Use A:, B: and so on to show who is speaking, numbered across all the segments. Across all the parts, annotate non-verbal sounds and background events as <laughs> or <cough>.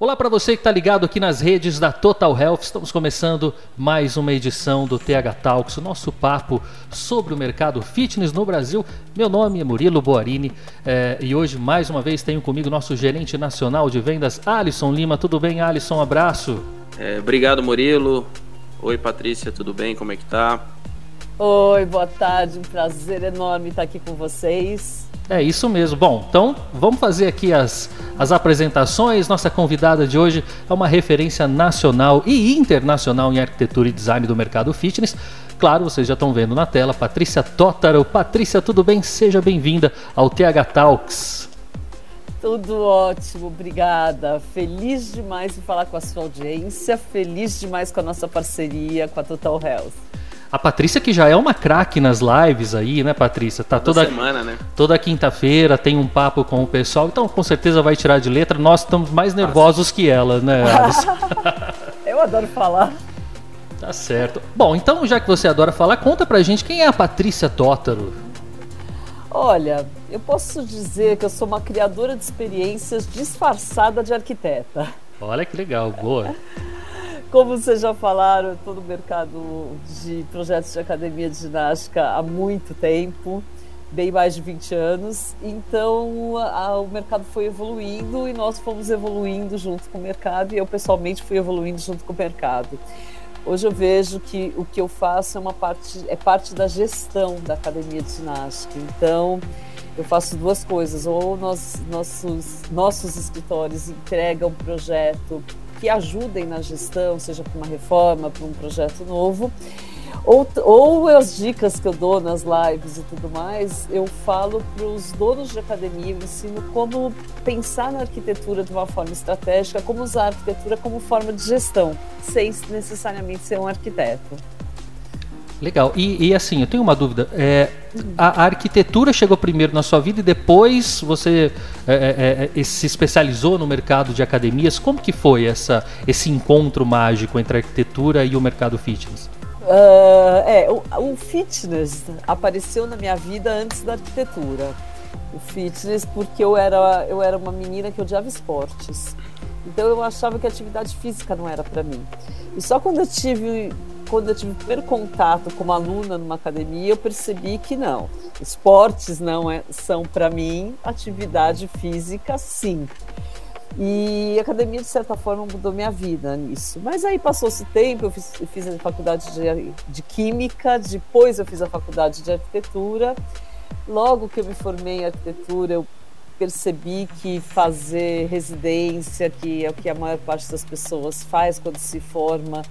A: Olá para você que está ligado aqui nas redes da Total Health. Estamos começando mais uma edição do TH Talks, o nosso papo sobre o mercado fitness no Brasil. Meu nome é Murilo Boarini é, e hoje mais uma vez tenho comigo nosso gerente nacional de vendas, Alisson Lima. Tudo bem, Alisson? Um abraço.
B: É, obrigado, Murilo. Oi, Patrícia, tudo bem? Como é que tá?
C: Oi, boa tarde. Um prazer enorme estar aqui com vocês.
A: É isso mesmo. Bom, então vamos fazer aqui as, as apresentações. Nossa convidada de hoje é uma referência nacional e internacional em arquitetura e design do mercado fitness. Claro, vocês já estão vendo na tela, Patrícia Tótaro. Patrícia, tudo bem? Seja bem-vinda ao TH Talks.
C: Tudo ótimo, obrigada. Feliz demais em falar com a sua audiência, feliz demais com a nossa parceria com a Total Health.
A: A Patrícia que já é uma craque nas lives aí, né, Patrícia? Tá toda, toda semana, né? Toda quinta-feira tem um papo com o pessoal, então com certeza vai tirar de letra. Nós estamos mais nervosos que ela, né? <laughs>
C: Eu adoro falar.
A: Tá certo. Bom, então já que você adora falar, conta pra gente quem é a Patrícia Tótaro.
C: Olha, eu posso dizer que eu sou uma criadora de experiências disfarçada de arquiteta.
A: Olha que legal, boa.
C: Como vocês já falaram, estou no mercado de projetos de academia de ginástica há muito tempo, bem mais de 20 anos. Então, a, o mercado foi evoluindo e nós fomos evoluindo junto com o mercado e eu pessoalmente fui evoluindo junto com o mercado. Hoje eu vejo que o que eu faço é uma parte é parte da gestão da academia de ginástica. Então, eu faço duas coisas: ou nós, nossos nossos escritórios entregam projeto que ajudem na gestão, seja para uma reforma, para um projeto novo. Ou, ou as dicas que eu dou nas lives e tudo mais, eu falo para os donos de academia, eu ensino como pensar na arquitetura de uma forma estratégica, como usar a arquitetura como forma de gestão, sem necessariamente ser um arquiteto.
A: Legal. E, e, assim, eu tenho uma dúvida. É, a, a, arquitetura chegou primeiro na sua vida e depois você é, é, é, se especializou no mercado de academias. Como que foi essa, esse encontro mágico entre a arquitetura e o mercado fitness?
C: Uh, é, o, o fitness apareceu na minha vida antes da arquitetura. O fitness porque eu era, eu era uma menina que odiava esportes. Então eu achava que a atividade física não era para mim. E só quando eu tive quando eu tive o primeiro contato como aluna numa academia, eu percebi que não. Esportes não é, são para mim, atividade física sim. E a academia, de certa forma, mudou minha vida nisso. Mas aí passou-se tempo, eu fiz, eu fiz a faculdade de, de Química, depois eu fiz a faculdade de Arquitetura. Logo que eu me formei em Arquitetura, eu percebi que fazer residência, que é o que a maior parte das pessoas faz quando se forma,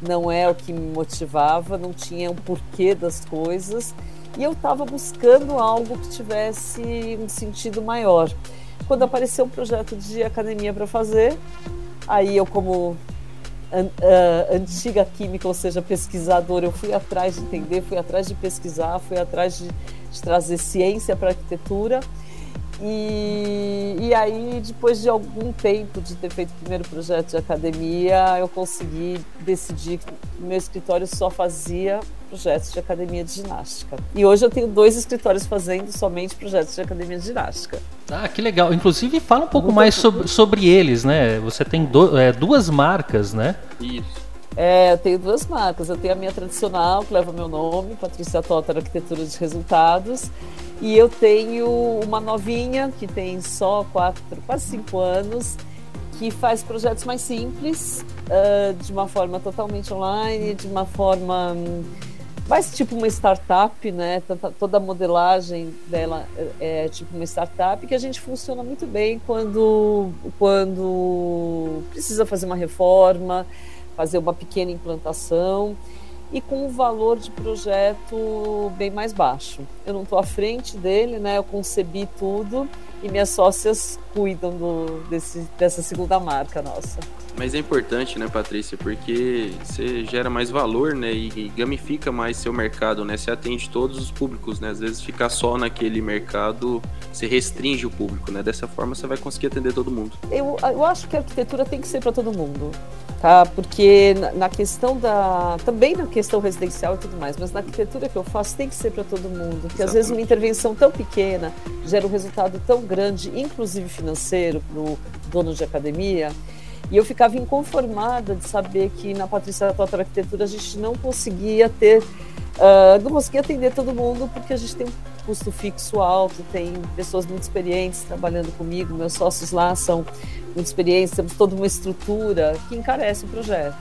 C: não é o que me motivava, não tinha um porquê das coisas e eu estava buscando algo que tivesse um sentido maior. Quando apareceu um projeto de academia para fazer, aí eu como an, uh, antiga química, ou seja, pesquisadora, eu fui atrás de entender, fui atrás de pesquisar, fui atrás de, de trazer ciência para arquitetura e, e aí, depois de algum tempo de ter feito o primeiro projeto de academia, eu consegui decidir que o meu escritório só fazia projetos de academia de ginástica. E hoje eu tenho dois escritórios fazendo somente projetos de academia de ginástica.
A: Ah, que legal. Inclusive, fala um pouco mais sobre, sobre eles, né? Você tem do, é, duas marcas, né?
B: Isso.
C: É, eu tenho duas marcas. Eu tenho a minha tradicional, que leva meu nome, Patrícia Totter Arquitetura de Resultados. E eu tenho uma novinha, que tem só quatro, quase cinco anos, que faz projetos mais simples, uh, de uma forma totalmente online, de uma forma um, mais tipo uma startup, né? Toda a modelagem dela é, é tipo uma startup que a gente funciona muito bem quando, quando precisa fazer uma reforma, fazer uma pequena implantação e com um valor de projeto bem mais baixo. Eu não estou à frente dele, né? Eu concebi tudo e minhas sócias cuidam do, desse, dessa segunda marca nossa.
B: Mas é importante, né, Patrícia, porque você gera mais valor, né, e gamifica mais seu mercado, né? Você atende todos os públicos, né? Às vezes ficar só naquele mercado, você restringe o público, né? Dessa forma você vai conseguir atender todo mundo.
C: Eu, eu acho que a arquitetura tem que ser para todo mundo tá? Porque na questão da também na questão residencial e tudo mais, mas na arquitetura que eu faço tem que ser para todo mundo, porque às vezes uma intervenção tão pequena gera um resultado tão grande, inclusive financeiro, para o dono de academia. E eu ficava inconformada de saber que na Patrícia Tota Arquitetura a gente não conseguia ter, uh, não conseguia atender todo mundo porque a gente tem um custo fixo alto, tem pessoas muito experientes trabalhando comigo, meus sócios lá são muito experientes, temos toda uma estrutura que encarece o projeto.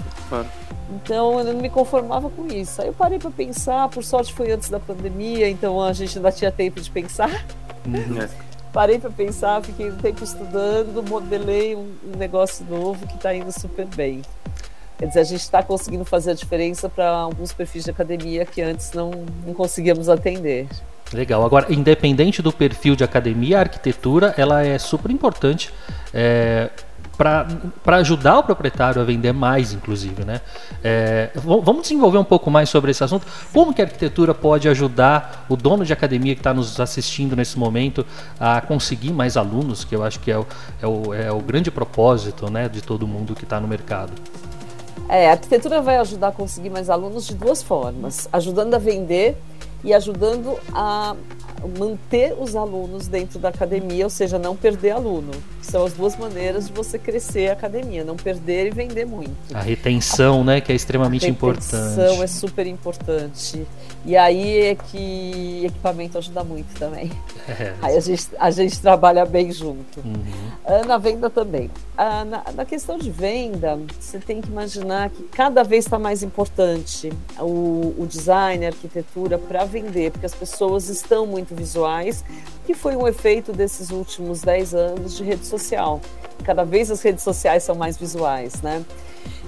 C: Então eu não me conformava com isso. Aí eu parei para pensar, por sorte foi antes da pandemia, então a gente ainda tinha tempo de pensar. Uhum. Parei para pensar, fiquei um tempo estudando, modelei um, um negócio novo que está indo super bem. Quer dizer, a gente está conseguindo fazer a diferença para alguns perfis de academia que antes não, não conseguíamos atender.
A: Legal. Agora, independente do perfil de academia, a arquitetura ela é super importante é, para ajudar o proprietário a vender mais, inclusive, né? É, vamos desenvolver um pouco mais sobre esse assunto. Como que a arquitetura pode ajudar o dono de academia que está nos assistindo nesse momento a conseguir mais alunos, que eu acho que é o, é o, é o grande propósito, né, de todo mundo que está no mercado.
C: É, a arquitetura vai ajudar a conseguir mais alunos de duas formas: ajudando a vender e ajudando a manter os alunos dentro da academia, ou seja, não perder aluno. São as duas maneiras de você crescer a academia, não perder e vender muito.
A: A retenção, a, né, que é extremamente importante. A retenção
C: é super importante. E aí é que equipamento ajuda muito também. É, <laughs> aí a gente, a gente trabalha bem junto. Uhum. Na venda também. Na, na, questão de venda, você tem que imaginar que cada vez está mais importante o, o design, a arquitetura para vender, porque as pessoas estão muito visuais, que foi um efeito desses últimos 10 anos de rede social. Cada vez as redes sociais são mais visuais, né?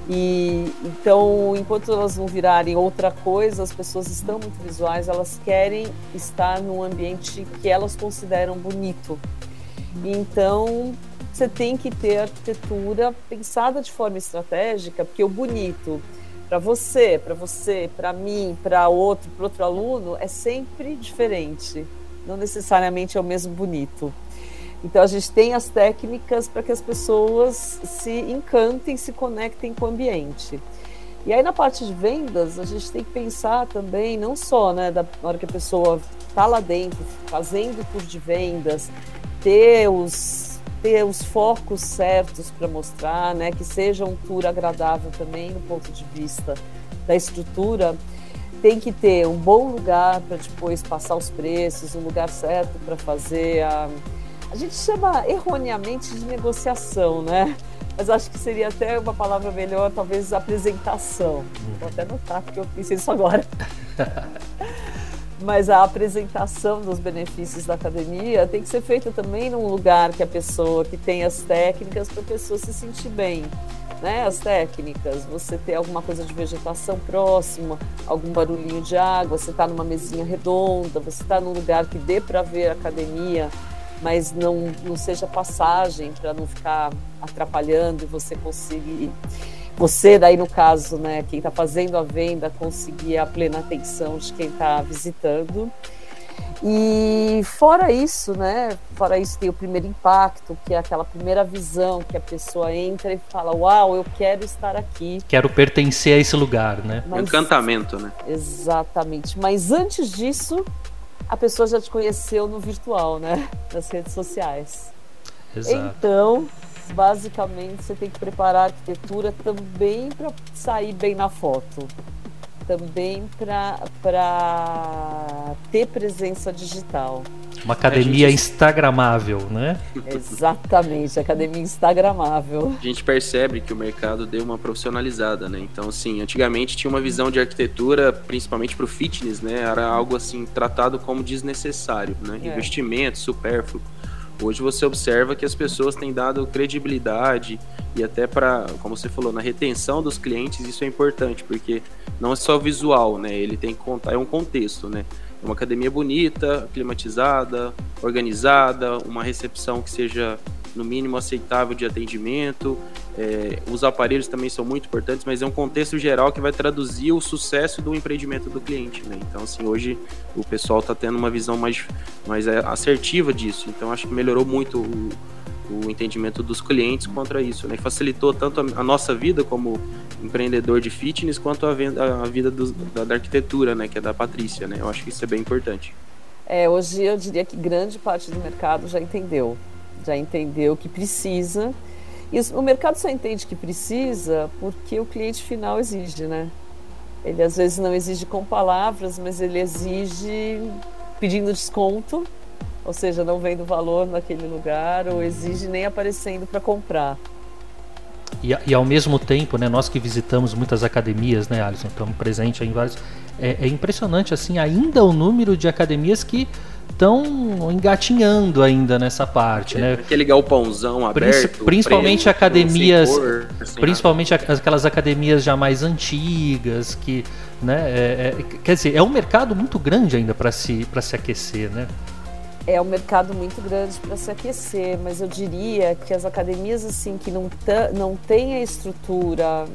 C: E então, enquanto elas não virarem outra coisa, as pessoas estão muito visuais, elas querem estar num ambiente que elas consideram bonito. Então, você tem que ter arquitetura pensada de forma estratégica, porque o bonito para você, para você, para mim, para outro, para outro aluno é sempre diferente. Não necessariamente é o mesmo bonito. Então a gente tem as técnicas para que as pessoas se encantem, se conectem com o ambiente. E aí na parte de vendas, a gente tem que pensar também, não só né, da hora que a pessoa está lá dentro, fazendo tour de vendas, ter os, ter os focos certos para mostrar, né, que seja um tour agradável também no ponto de vista da estrutura, tem que ter um bom lugar para depois passar os preços, um lugar certo para fazer a a gente chama erroneamente de negociação, né? Mas acho que seria até uma palavra melhor, talvez apresentação. Vou até notar, porque eu pensei isso agora. <laughs> Mas a apresentação dos benefícios da academia tem que ser feita também num lugar que a pessoa que tem as técnicas para a pessoa se sentir bem. Né, as técnicas, você ter alguma coisa de vegetação próxima, algum barulhinho de água, você está numa mesinha redonda, você está num lugar que dê para ver a academia mas não, não seja passagem para não ficar atrapalhando e você conseguir você daí no caso né quem está fazendo a venda conseguir a plena atenção de quem está visitando e fora isso né fora isso tem o primeiro impacto que é aquela primeira visão que a pessoa entra e fala uau eu quero estar aqui
A: quero pertencer a esse lugar né
B: mas, encantamento né
C: exatamente mas antes disso a pessoa já te conheceu no virtual, né? Nas redes sociais. Exato. Então, basicamente, você tem que preparar a arquitetura também para sair bem na foto. Também para ter presença digital.
A: Uma academia gente... instagramável, né? <laughs>
C: Exatamente, academia instagramável.
B: A gente percebe que o mercado deu uma profissionalizada, né? Então, assim, antigamente tinha uma visão de arquitetura, principalmente para o fitness, né? Era algo assim tratado como desnecessário, né? É. Investimento supérfluo. Hoje você observa que as pessoas têm dado credibilidade e até para, como você falou, na retenção dos clientes isso é importante, porque não é só visual, né? Ele tem que contar, é um contexto, né? uma academia bonita, climatizada, organizada, uma recepção que seja no mínimo aceitável de atendimento. É, os aparelhos também são muito importantes, mas é um contexto geral que vai traduzir o sucesso do empreendimento do cliente. Né? Então, assim, hoje o pessoal está tendo uma visão mais, mais é, assertiva disso. Então, acho que melhorou muito o, o entendimento dos clientes contra isso, né? Facilitou tanto a, nossa vida como empreendedor de fitness quanto a, venda, a vida do, da, da, arquitetura, né? Que é da Patrícia, né? Eu acho que isso é bem importante.
C: É, hoje eu diria que grande parte do mercado já entendeu, já entendeu que precisa E o mercado só entende que precisa porque o cliente final exige, né? Ele às vezes não exige com palavras, mas ele exige pedindo desconto, ou seja, não vendo valor naquele lugar, ou exige nem aparecendo para comprar.
A: E, e, ao mesmo tempo, né, nós que visitamos muitas academias, né, Alisson, estamos presentes em vários. É, é impressionante, assim, ainda o número de academias que estão engatinhando ainda nessa parte, é, né?
B: Aquele galpãozão aberto.
A: Principalmente preto, academias, cor, assim, principalmente aquelas academias já mais antigas que, né? É, é, quer dizer, é um mercado muito grande ainda para se para se aquecer, né?
C: É um mercado muito grande para se aquecer, mas eu diria que as academias assim que não, não têm a estrutura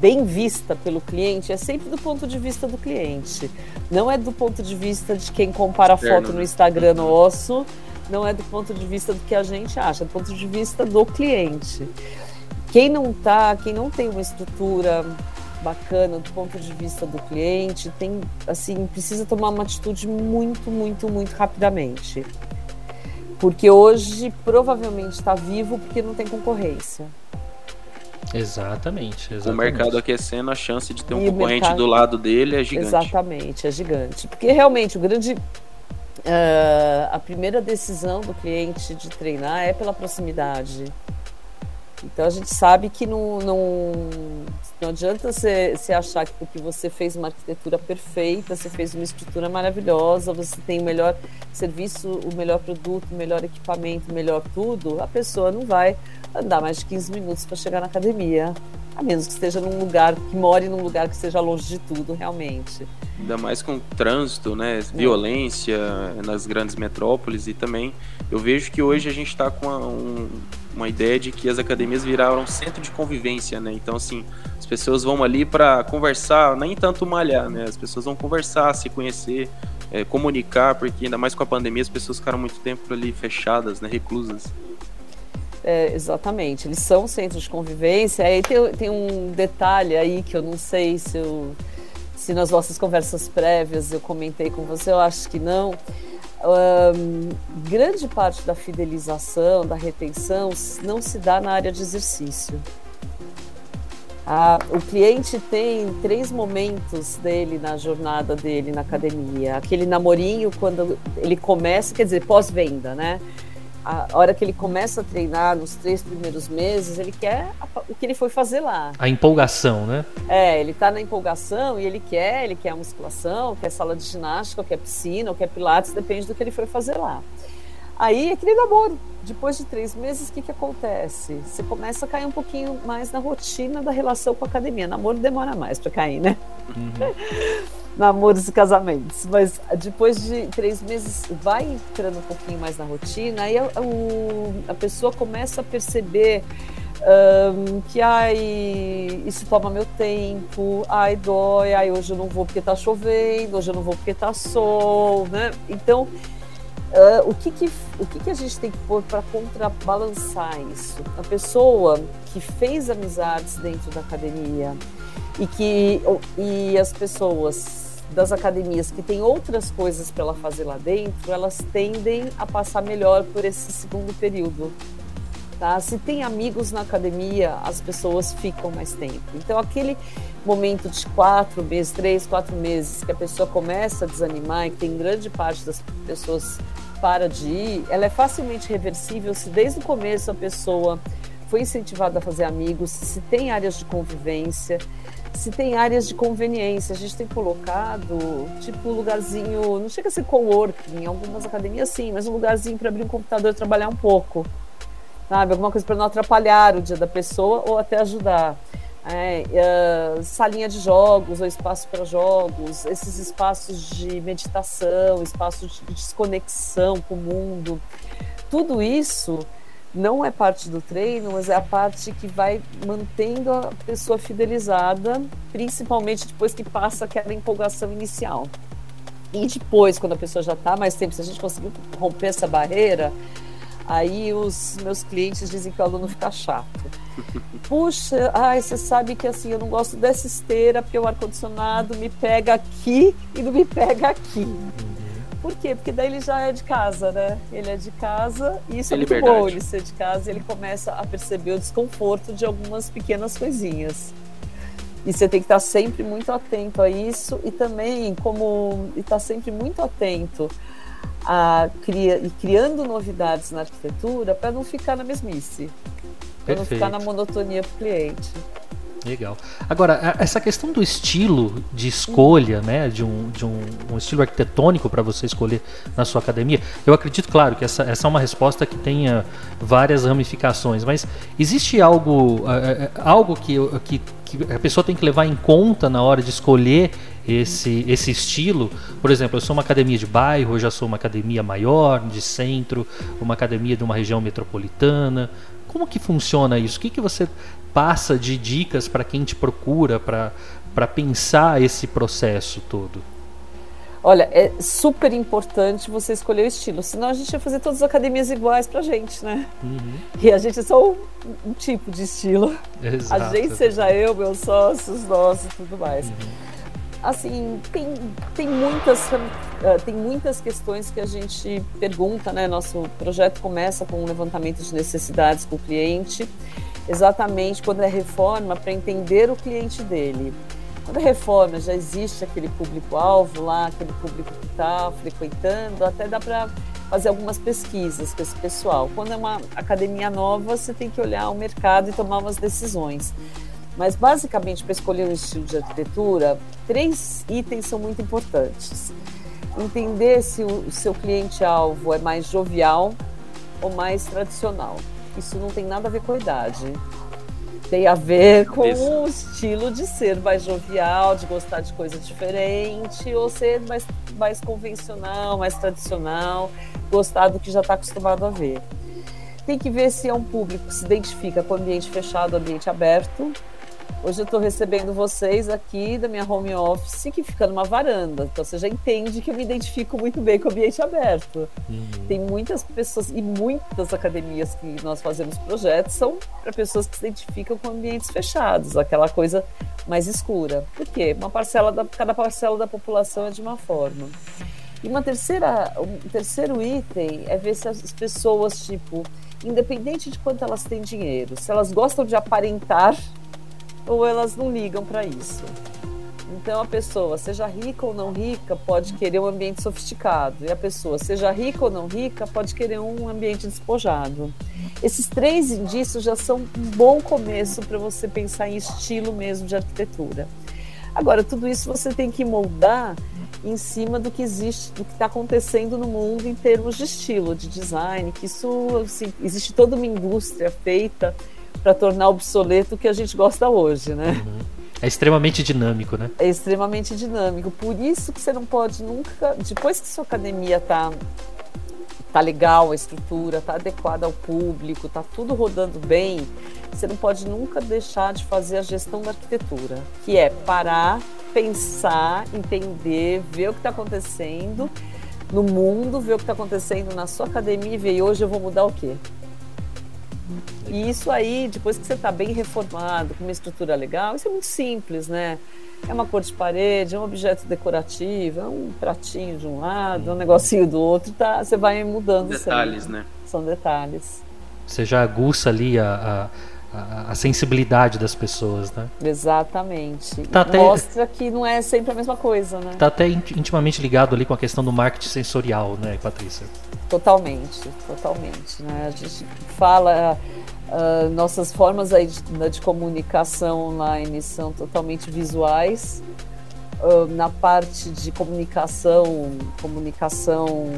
C: bem vista pelo cliente é sempre do ponto de vista do cliente. Não é do ponto de vista de quem compara a foto no Instagram nosso, não é do ponto de vista do que a gente acha, é do ponto de vista do cliente. Quem não tá, quem não tem uma estrutura bacana do ponto de vista do cliente, tem assim, precisa tomar uma atitude muito, muito, muito rapidamente. Porque hoje provavelmente está vivo porque não tem concorrência.
A: Exatamente, exatamente.
B: O mercado aquecendo, a chance de ter um e concorrente mercado... do lado dele é gigante.
C: Exatamente, é gigante. Porque realmente o grande. Uh, a primeira decisão do cliente de treinar é pela proximidade. Então a gente sabe que não, não, não adianta você, você achar que porque você fez uma arquitetura perfeita, você fez uma estrutura maravilhosa, você tem o melhor serviço, o melhor produto, o melhor equipamento, o melhor tudo, a pessoa não vai andar mais de 15 minutos para chegar na academia. A menos que esteja num lugar, que more num lugar que esteja longe de tudo, realmente.
B: Ainda mais com trânsito, né? Violência nas grandes metrópoles e também eu vejo que hoje a gente está com um, uma ideia de que as academias viraram centro de convivência, né? Então, assim, as pessoas vão ali para conversar, nem tanto malhar, né? As pessoas vão conversar, se conhecer, é, comunicar, porque ainda mais com a pandemia as pessoas ficaram muito tempo ali fechadas, né? Reclusas.
C: É, exatamente, eles são centros de convivência. Aí tem, tem um detalhe aí que eu não sei se, eu, se nas nossas conversas prévias eu comentei com você, eu acho que não. Um, grande parte da fidelização, da retenção, não se dá na área de exercício. O cliente tem três momentos dele na jornada dele na academia. Aquele namorinho quando ele começa, quer dizer, pós-venda, né? A hora que ele começa a treinar nos três primeiros meses, ele quer o que ele foi fazer lá.
A: A empolgação, né?
C: É, ele tá na empolgação e ele quer, ele quer a musculação, quer sala de ginástica, quer piscina, quer pilates, depende do que ele foi fazer lá. Aí, aquele namoro, depois de três meses, o que, que acontece? Você começa a cair um pouquinho mais na rotina da relação com a academia. Namoro demora mais para cair, né? Uhum. <laughs> namoros e casamentos. Mas depois de três meses vai entrando um pouquinho mais na rotina, aí a, a, a pessoa começa a perceber um, que ai, isso toma meu tempo, ai, dói, ai, hoje eu não vou porque tá chovendo, hoje eu não vou porque tá sol, né? Então, uh, o, que, que, o que, que a gente tem que pôr para contrabalançar isso? A pessoa que fez amizades dentro da academia e que e as pessoas das academias que tem outras coisas para ela fazer lá dentro, elas tendem a passar melhor por esse segundo período. Tá? Se tem amigos na academia, as pessoas ficam mais tempo. Então, aquele momento de quatro meses, três, quatro meses, que a pessoa começa a desanimar e que tem grande parte das pessoas para de ir, ela é facilmente reversível se desde o começo a pessoa foi incentivada a fazer amigos, se tem áreas de convivência, se tem áreas de conveniência. A gente tem colocado, tipo, lugarzinho, não chega a ser coworking, em algumas academias sim, mas um lugarzinho para abrir um computador e trabalhar um pouco. Sabe? Alguma coisa para não atrapalhar o dia da pessoa ou até ajudar. É, uh, salinha de jogos ou espaço para jogos, esses espaços de meditação, espaços de desconexão com o mundo. Tudo isso não é parte do treino, mas é a parte que vai mantendo a pessoa fidelizada, principalmente depois que passa aquela empolgação inicial. E depois, quando a pessoa já está mais tempo, se a gente conseguir romper essa barreira, aí os meus clientes dizem que o aluno fica chato. <laughs> Puxa, ai, você sabe que assim, eu não gosto dessa esteira porque o ar-condicionado me pega aqui e não me pega aqui. Por quê? Porque daí ele já é de casa, né? Ele é de casa e isso é, é muito liberdade. bom ele ser de casa e ele começa a perceber o desconforto de algumas pequenas coisinhas. E você tem que estar sempre muito atento a isso e também como estar sempre muito atento a cria, e criando novidades na arquitetura para não ficar na mesmice, para não ficar na monotonia para o cliente.
A: Legal. Agora, essa questão do estilo de escolha, né, de um, de um, um estilo arquitetônico para você escolher na sua academia, eu acredito, claro, que essa, essa é uma resposta que tenha várias ramificações, mas existe algo, algo que, que, que a pessoa tem que levar em conta na hora de escolher esse, esse estilo. Por exemplo, eu sou uma academia de bairro, eu já sou uma academia maior, de centro, uma academia de uma região metropolitana. Como que funciona isso? O que, que você passa de dicas para quem te procura para pensar esse processo todo?
C: Olha, é super importante você escolher o estilo, senão a gente ia fazer todas as academias iguais pra gente, né? Uhum. E a gente é só um, um tipo de estilo. Exato. A gente, seja eu, meus sócios, nós e tudo mais. Uhum. Assim, tem, tem, muitas, uh, tem muitas questões que a gente pergunta, né? Nosso projeto começa com um levantamento de necessidades com o cliente exatamente quando é reforma para entender o cliente dele. Quando é reforma já existe aquele público-alvo lá, aquele público que está frequentando, até dá para fazer algumas pesquisas com esse pessoal. Quando é uma academia nova, você tem que olhar o mercado e tomar umas decisões. Mas basicamente, para escolher um estilo de arquitetura, três itens são muito importantes. Entender se o seu cliente-alvo é mais jovial ou mais tradicional isso não tem nada a ver com a idade. Tem a ver com o estilo de ser mais jovial, de gostar de coisa diferente, ou ser mais, mais convencional, mais tradicional, gostar do que já está acostumado a ver. Tem que ver se é um público que se identifica com ambiente fechado, ambiente aberto, Hoje eu estou recebendo vocês aqui da minha home office, que fica numa varanda. Então você já entende que eu me identifico muito bem com o ambiente aberto. Uhum. Tem muitas pessoas e muitas academias que nós fazemos projetos são para pessoas que se identificam com ambientes fechados, aquela coisa mais escura. Por quê? Uma parcela da, cada parcela da população é de uma forma. E uma terceira, um terceiro item é ver se as pessoas, tipo, independente de quanto elas têm dinheiro, se elas gostam de aparentar ou elas não ligam para isso. Então a pessoa, seja rica ou não rica, pode querer um ambiente sofisticado. E a pessoa, seja rica ou não rica, pode querer um ambiente despojado. Esses três indícios já são um bom começo para você pensar em estilo mesmo de arquitetura. Agora, tudo isso você tem que moldar em cima do que existe, do que está acontecendo no mundo em termos de estilo, de design, que isso assim, existe toda uma indústria feita para tornar obsoleto o que a gente gosta hoje, né? Uhum.
A: É extremamente dinâmico, né?
C: É extremamente dinâmico. Por isso que você não pode nunca, depois que sua academia tá tá legal a estrutura, tá adequada ao público, tá tudo rodando bem, você não pode nunca deixar de fazer a gestão da arquitetura, que é parar, pensar, entender, ver o que está acontecendo no mundo, ver o que está acontecendo na sua academia e ver hoje eu vou mudar o quê? E isso aí, depois que você está bem reformado, com uma estrutura legal, isso é muito simples, né? É uma cor de parede, é um objeto decorativo, é um pratinho de um lado, é um negocinho do outro, tá? Você vai mudando.
B: Detalhes,
C: sempre.
B: né?
C: São detalhes.
A: Você já aguça ali a, a, a, sensibilidade das pessoas, né?
C: Exatamente. Tá até, Mostra que não é sempre a mesma coisa, né?
A: Está até intimamente ligado ali com a questão do marketing sensorial, né, Patrícia?
C: Totalmente, totalmente. Né? A gente fala, uh, nossas formas aí de, né, de, comunicação online são totalmente visuais. Uh, na parte de comunicação, comunicação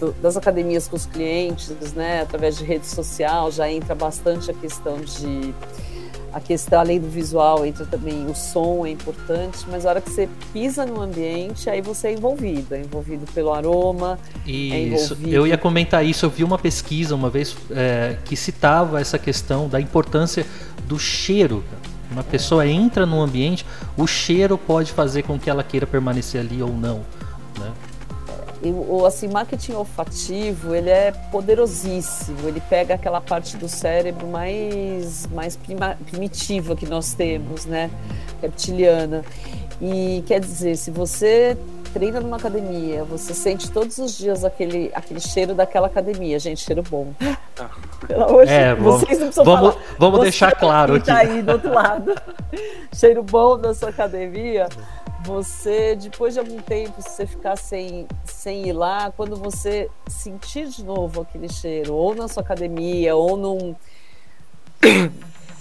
C: do, das academias com os clientes, né, através de rede social, já entra bastante a questão de a questão, além do visual, entra também o som, é importante, mas a hora que você pisa no ambiente, aí você é envolvido, é envolvido pelo aroma. É
A: isso,
C: é
A: eu ia comentar isso, eu vi uma pesquisa uma vez é, que citava essa questão da importância do cheiro. Uma pessoa entra no ambiente, o cheiro pode fazer com que ela queira permanecer ali ou não.
C: O assim, marketing olfativo ele é poderosíssimo. Ele pega aquela parte do cérebro mais, mais prima, primitiva que nós temos, né? Reptiliana. E quer dizer, se você treina numa academia, você sente todos os dias aquele, aquele cheiro daquela academia, gente, cheiro bom. <laughs>
A: Pelo amor de é, vamos, vamos, falar. vamos deixar claro aqui.
C: Tá aí do outro lado. <laughs> cheiro bom da sua academia. Você, depois de algum tempo, se você ficar sem, sem ir lá, quando você sentir de novo aquele cheiro, ou na sua academia, ou num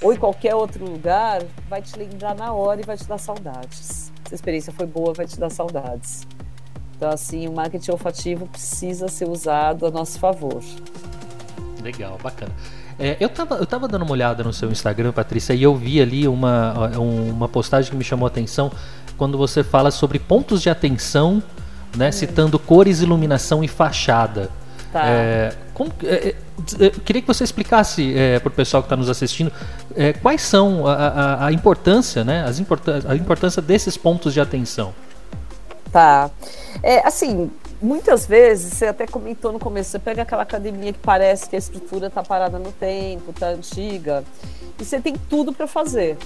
C: ou em qualquer outro lugar, vai te lembrar na hora e vai te dar saudades. Se a experiência foi boa, vai te dar saudades. Então, assim, o marketing olfativo precisa ser usado a nosso favor.
A: Legal, bacana. É, eu, estava eu tava dando uma olhada no seu Instagram, Patrícia, e eu vi ali uma, uma postagem que me chamou a atenção quando você fala sobre pontos de atenção, né, hum. citando cores, iluminação e fachada. Tá. É, como, é, é queria que você explicasse é, para o pessoal que está nos assistindo é, quais são a, a, a importância, né, as importância, a importância desses pontos de atenção.
C: Tá. É, assim, muitas vezes, você até comentou no começo, você pega aquela academia que parece que a estrutura está parada no tempo, está antiga, e você tem tudo para fazer.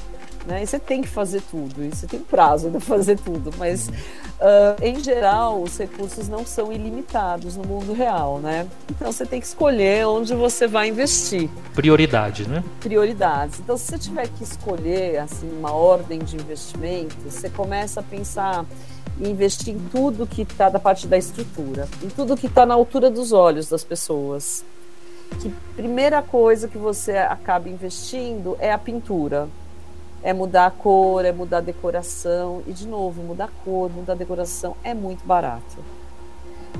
C: Né? E você tem que fazer tudo, e você tem prazo para fazer tudo, mas uh, em geral os recursos não são ilimitados no mundo real, né? Então você tem que escolher onde você vai investir.
A: Prioridade, né?
C: Prioridades. Então se você tiver que escolher assim uma ordem de investimento, você começa a pensar em investir em tudo que está da parte da estrutura, em tudo que está na altura dos olhos das pessoas. Que primeira coisa que você acaba investindo é a pintura é mudar a cor, é mudar a decoração. E, de novo, mudar a cor, mudar a decoração é muito barato.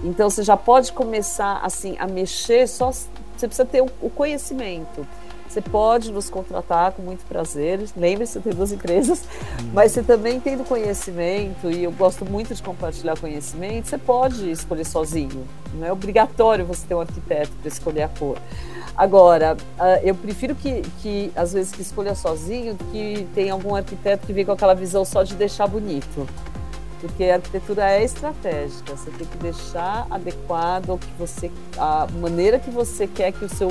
C: Então, você já pode começar assim a mexer, só você precisa ter o conhecimento. Você pode nos contratar com muito prazer. Lembre-se, tenho duas empresas, hum. mas você também tendo conhecimento, e eu gosto muito de compartilhar conhecimento, você pode escolher sozinho. Não é obrigatório você ter um arquiteto para escolher a cor. Agora, uh, eu prefiro que, que, às vezes, que escolha sozinho que tem algum arquiteto que vem com aquela visão só de deixar bonito. Porque a arquitetura é estratégica, você tem que deixar adequado ao que você, a maneira que você quer que o seu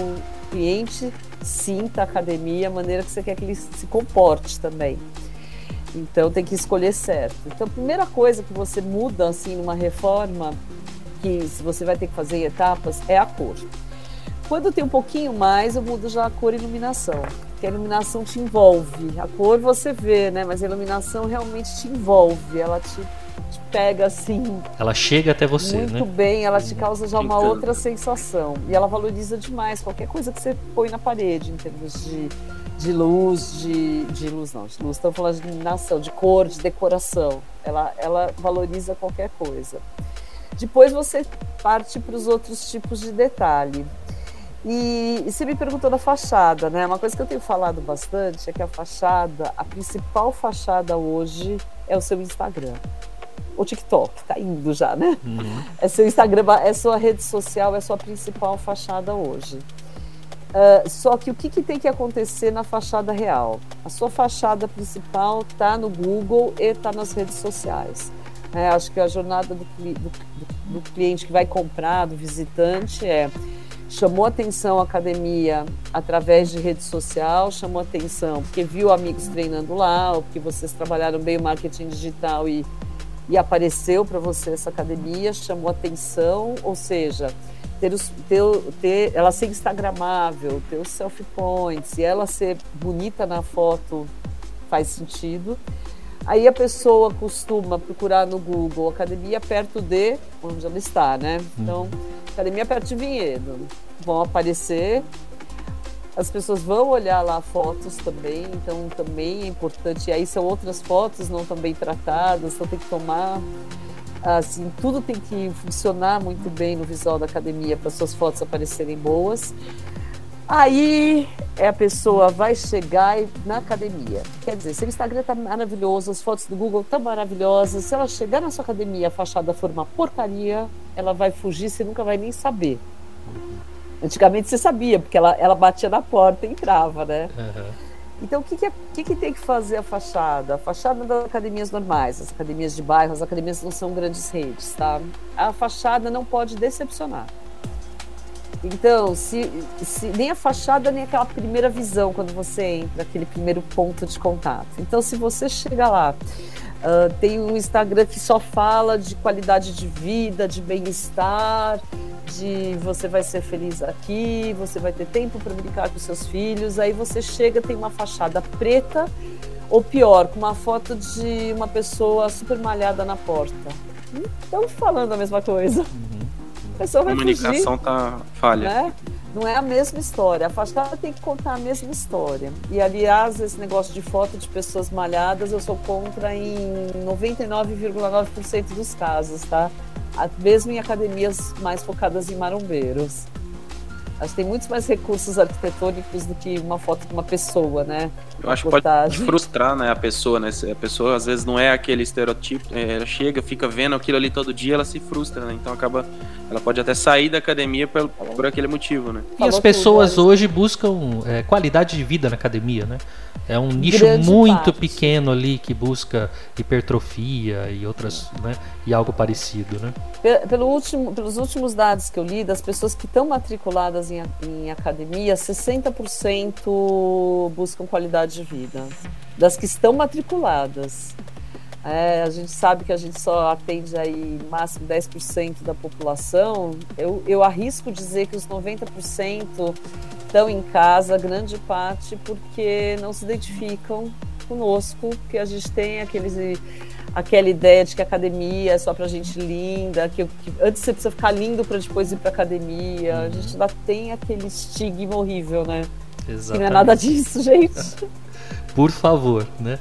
C: cliente sinta a academia, a maneira que você quer que ele se comporte também. Então tem que escolher certo. Então a primeira coisa que você muda assim numa reforma, que você vai ter que fazer em etapas, é a cor. Quando tem um pouquinho mais, eu mudo já a cor e iluminação. Porque a iluminação te envolve. A cor você vê, né? Mas a iluminação realmente te envolve. Ela te, te pega assim.
A: Ela chega até você,
C: muito
A: né?
C: Muito bem, ela te causa já uma outra sensação. E ela valoriza demais qualquer coisa que você põe na parede, em termos de, de luz, de, de luz não, de luz, estamos falando de iluminação, de cor, de decoração. Ela, ela valoriza qualquer coisa. Depois você parte para os outros tipos de detalhe. E, e você me perguntou da fachada, né? Uma coisa que eu tenho falado bastante é que a fachada, a principal fachada hoje é o seu Instagram. O TikTok, tá indo já, né? Uhum. É seu Instagram, é sua rede social, é sua principal fachada hoje. Uh, só que o que, que, tem que acontecer na fachada real? A sua fachada principal está no Google e está nas redes sociais. É, acho que a jornada do, do, do, cliente que vai comprar, do visitante, é chamou atenção a academia através de rede social, chamou atenção porque viu amigos treinando lá, ou porque vocês trabalharam bem o marketing digital e, e apareceu para você essa academia, chamou atenção, ou seja, ter, os, ter, ter ela ser instagramável, ter os selfie points e ela ser bonita na foto faz sentido. Aí a pessoa costuma procurar no Google academia perto de onde ela está, né? Então, uhum Academia perto de Vinhedo. Vão aparecer. As pessoas vão olhar lá fotos também, então também é importante. E aí são outras fotos não tão bem tratadas, então tem que tomar assim, tudo tem que funcionar muito bem no visual da academia para suas fotos aparecerem boas. Aí é a pessoa vai chegar na academia. Quer dizer, se o Instagram está maravilhoso, as fotos do Google estão maravilhosas, se ela chegar na sua academia a fachada for uma porcaria, ela vai fugir, você nunca vai nem saber. Antigamente você sabia, porque ela, ela batia na porta e entrava, né? Uhum. Então, o que, que, é, que, que, tem que fazer a fachada? A fachada das academias normais, as academias de bairro, as academias não são grandes redes, tá? A fachada não pode decepcionar. Então, se, se, nem a fachada, nem aquela primeira visão quando você entra, aquele primeiro ponto de contato. Então, se você chega lá, Uh, tem um Instagram que só fala de qualidade de vida, de bem-estar, de você vai ser feliz aqui, você vai ter tempo para brincar com seus filhos. Aí você chega, tem uma fachada preta, ou pior, com uma foto de uma pessoa super malhada na porta. Estão falando a mesma coisa. Uhum.
B: A pessoa vai comunicação fugir, tá falha.
C: Né? Não é a mesma história. A fachada tem que contar a mesma história. E, aliás, esse negócio de foto de pessoas malhadas, eu sou contra em 99,9% dos casos, tá? Mesmo em academias mais focadas em marombeiros. Acho que tem muitos mais recursos arquitetônicos do que uma foto de uma pessoa, né?
B: Eu acho que pode frustrar, né, a pessoa, né? A pessoa às vezes não é aquele estereotipo, é, ela chega, fica vendo aquilo ali todo dia, ela se frustra, né? Então acaba, ela pode até sair da academia por, por aquele motivo, né?
A: E as pessoas hoje buscam é, qualidade de vida na academia, né? É um nicho Grande muito parte. pequeno ali que busca hipertrofia e outras, né? E algo parecido, né?
C: Pelo último, pelos últimos dados que eu li, das pessoas que estão matriculadas em, em academia, 60% buscam qualidade de vida. Das que estão matriculadas. É, a gente sabe que a gente só atende aí máximo 10% da população. Eu, eu arrisco dizer que os 90% estão em casa, grande parte, porque não se identificam conosco, porque a gente tem aqueles, aquela ideia de que a academia é só para gente linda, que, que, antes você precisa ficar lindo para depois ir para academia. Uhum. A gente ainda tem aquele estigma horrível, né? Exatamente. não é nada disso, <laughs> gente.
A: Por favor, né?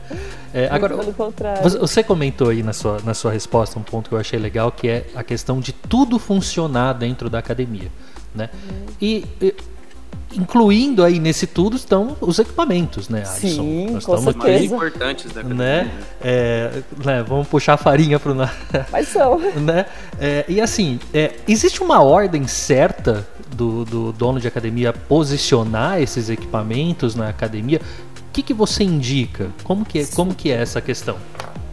A: É, agora, você comentou aí na sua, na sua resposta um ponto que eu achei legal, que é a questão de tudo funcionar dentro da academia, né? Uhum. E, e incluindo aí nesse tudo estão os equipamentos, né,
C: Alisson? Sim, Nós com estamos certeza.
B: Aqui, importantes da
A: né? É, né? Vamos puxar a farinha para o...
C: Mas são. <laughs>
A: né? É, e assim, é, existe uma ordem certa do, do dono de academia posicionar esses equipamentos na academia? O que, que você indica? Como que, é, como que é essa questão?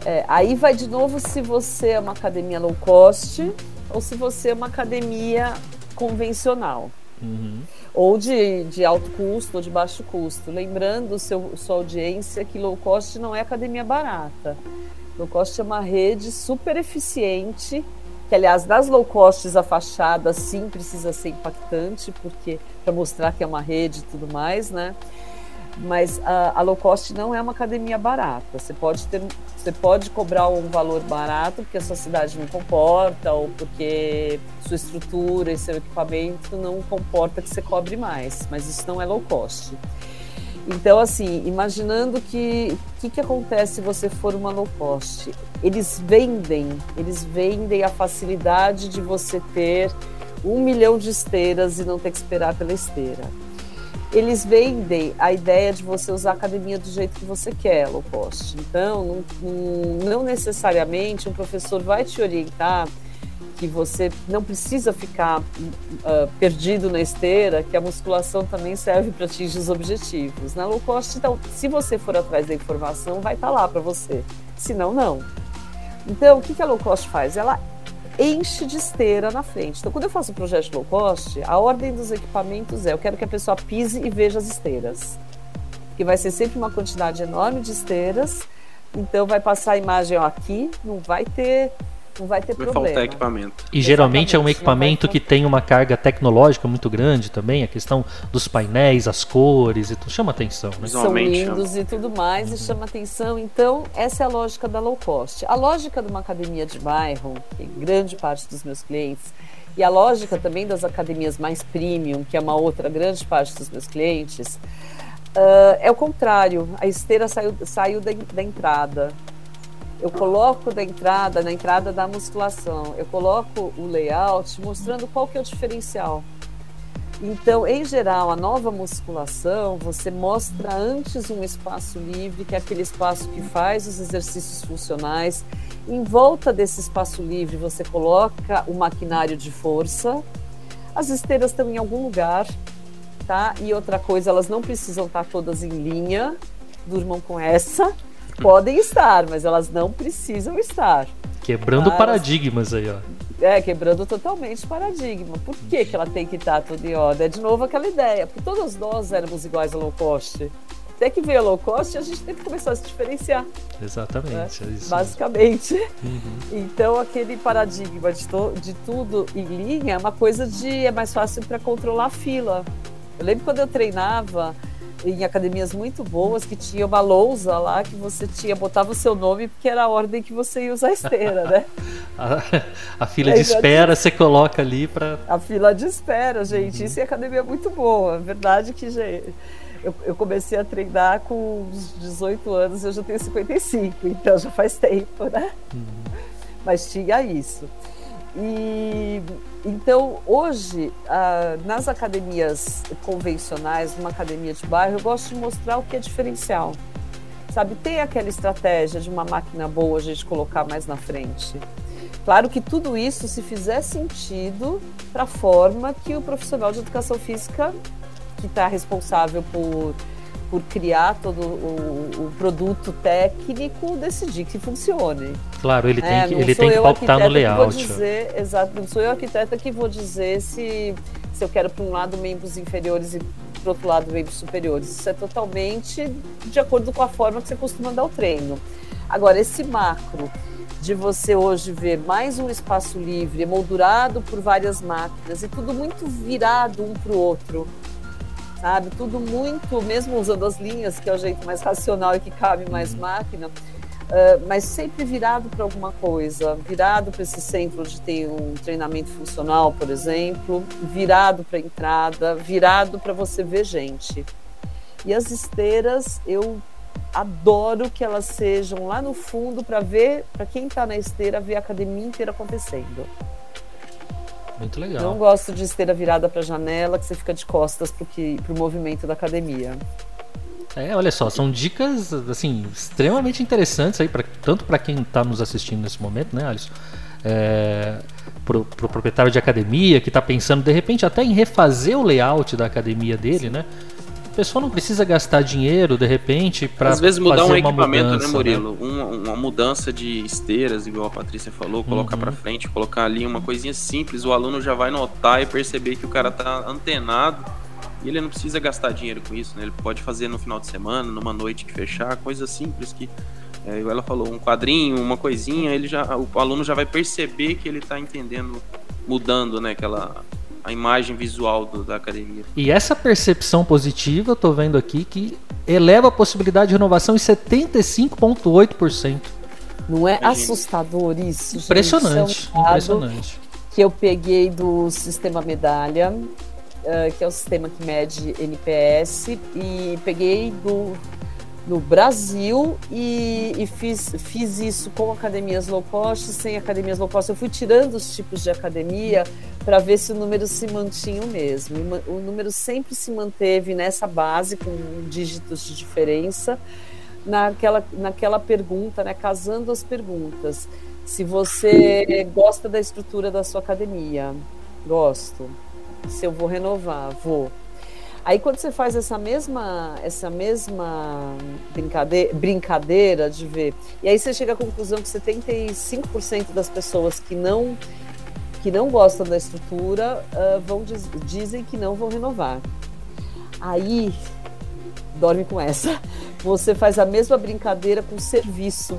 C: É, aí vai de novo se você é uma academia low cost ou se você é uma academia convencional. Uhum ou de, de alto custo ou de baixo custo. Lembrando seu, sua audiência que low cost não é academia barata. Low cost é uma rede super eficiente, que aliás, nas low costs a fachada sim precisa ser impactante, porque para mostrar que é uma rede e tudo mais, né? Mas a, a, low cost não é uma academia barata. Você pode ter, você pode cobrar um valor barato porque a sua cidade não comporta ou porque sua estrutura e seu equipamento não comporta que você cobre mais, mas isso não é low cost. Então, assim, imaginando que o que, que acontece se você for uma low cost? Eles vendem, eles vendem a facilidade de você ter um milhão de esteiras e não ter que esperar pela esteira eles vendem a ideia de você usar a academia do jeito que você quer, low cost. Então, não, não necessariamente um professor vai te orientar que você não precisa ficar uh, perdido na esteira, que a musculação também serve para atingir os objetivos. Na low cost, então, se você for atrás da informação, vai estar tá lá para você. Se não, não. Então, o que a low cost faz? Ela enche de esteira na frente. Então, quando eu faço o projeto low cost, a ordem dos equipamentos é: eu quero que a pessoa pise e veja as esteiras. Que vai ser sempre uma quantidade enorme de esteiras. Então, vai passar a imagem ó, aqui, não vai ter não vai ter vai problema.
B: faltar equipamento.
A: E geralmente é um equipamento que tem uma carga tecnológica muito grande também, a questão dos painéis, as cores, e tudo chama atenção. Né?
C: São lindos chama. e tudo mais, uhum. e chama atenção. Então, essa é a lógica da low cost. A lógica de uma academia de bairro, que grande parte dos meus clientes, e a lógica também das academias mais premium, que é uma outra grande parte dos meus clientes, uh, é o contrário. A esteira saiu, saiu da, da entrada eu coloco da entrada, na entrada da musculação, eu coloco o layout mostrando qual que é o diferencial. Então, em geral, a nova musculação, você mostra antes um espaço livre, que é aquele espaço que faz os exercícios funcionais. Em volta desse espaço livre, você coloca o maquinário de força. As esteiras estão em algum lugar, tá? E outra coisa, elas não precisam estar todas em linha. Durmam com essa podem estar, mas elas não precisam estar.
A: Quebrando paradigmas aí, ó.
C: É, quebrando totalmente paradigma. Por que, que ela tem que estar tudo em ordem? É de novo aquela ideia, porque todos nós éramos iguais a low cost. até que veio a low cost, a gente teve que começar a se diferenciar.
A: Exatamente,
C: né?
A: é isso.
C: Basicamente. Uhum. Então, aquele paradigma de, de tudo em linha é uma coisa de é mais fácil para controlar a fila. Eu lembro quando eu treinava em academias muito boas que tinha uma lousa lá que você tinha, botava o seu nome porque era a ordem que você ia usar a esteira, né? <laughs>
A: a, a, fila de espera você coloca ali para.
C: A fila de espera, gente. Uhum. Isso é academia muito boa. É verdade que, gente. Eu, eu, comecei a treinar com uns 18 anos, eu já tenho 55, então já faz tempo, né? Uhum. Mas tinha isso. E então hoje ah, nas academias convencionais, numa academia de bairro, eu gosto de mostrar o que é diferencial. Sabe, tem aquela estratégia de uma máquina boa a gente colocar mais na frente. Claro que tudo isso se fizer sentido para a forma que o profissional de educação física que está responsável por por criar todo o, o, produto técnico, decidir que funcione.
A: Claro, ele tem é, que, ele tem que pautar no layout.
C: Dizer, exato, não sou eu arquiteta que vou dizer se, se eu quero para um lado membros inferiores e para outro lado membros superiores. Isso é totalmente de acordo com a forma que você costuma dar o treino. Agora, esse macro de você hoje ver mais um espaço livre, emoldurado por várias máquinas e tudo muito virado um para o outro sabe? Tudo muito, mesmo usando as linhas, que é o jeito mais racional e que cabe mais uhum. máquina, uh, mas sempre virado para alguma coisa, virado para esse centro onde tem um treinamento funcional, por exemplo, virado para entrada, virado para você ver gente. E as esteiras, eu adoro que elas sejam lá no fundo para ver, para quem está na esteira, ver a academia inteira acontecendo.
A: Muito legal.
C: Não gosto de esteira virada para a janela, que você fica de costas para o movimento da academia.
A: É, olha só, são dicas assim extremamente interessantes aí para tanto para quem está nos assistindo nesse momento, né, Alisson? É, pro, pro proprietário de academia que está pensando de repente até em refazer o layout da academia dele, Sim. né? Pessoa não precisa gastar dinheiro de repente para
B: às vezes mudar um equipamento, né, mudança, né, Murilo? Né? Uma, uma, mudança de esteiras, igual a Patrícia falou, colocar uhum. para frente, colocar ali uma coisinha simples, o aluno já vai notar e perceber que o cara tá antenado e ele não precisa gastar dinheiro com isso, né? Ele pode fazer no final de semana, numa noite que fechar, coisa simples que é, ela falou, um quadrinho, uma coisinha, ele já, o aluno já vai perceber que ele está entendendo, mudando, né, aquela a imagem visual do, da academia.
A: E essa percepção positiva, eu tô vendo aqui, que eleva a possibilidade de renovação em 75,8%.
C: Não é Imagina. assustador isso?
A: Impressionante,
C: gente? É um impressionante. Que eu peguei do sistema medalha, uh, que é o sistema que mede NPS, e peguei do no Brasil e, e, fiz, fiz isso com academias low cost, sem academias low cost. Eu fui tirando os tipos de academia para ver se o número se mantinha o mesmo. O número sempre se manteve nessa base, com dígitos de diferença, naquela, naquela pergunta, né, casando as perguntas. Se você gosta da estrutura da sua academia, gosto. Se eu vou renovar, vou Aí quando você faz essa mesma, essa mesma brincadeira, brincadeira de ver, e aí você chega à conclusão que 75% das pessoas que não que não gostam da estrutura uh, vão dizem que não vão renovar. Aí dorme com essa. Você faz a mesma brincadeira com serviço.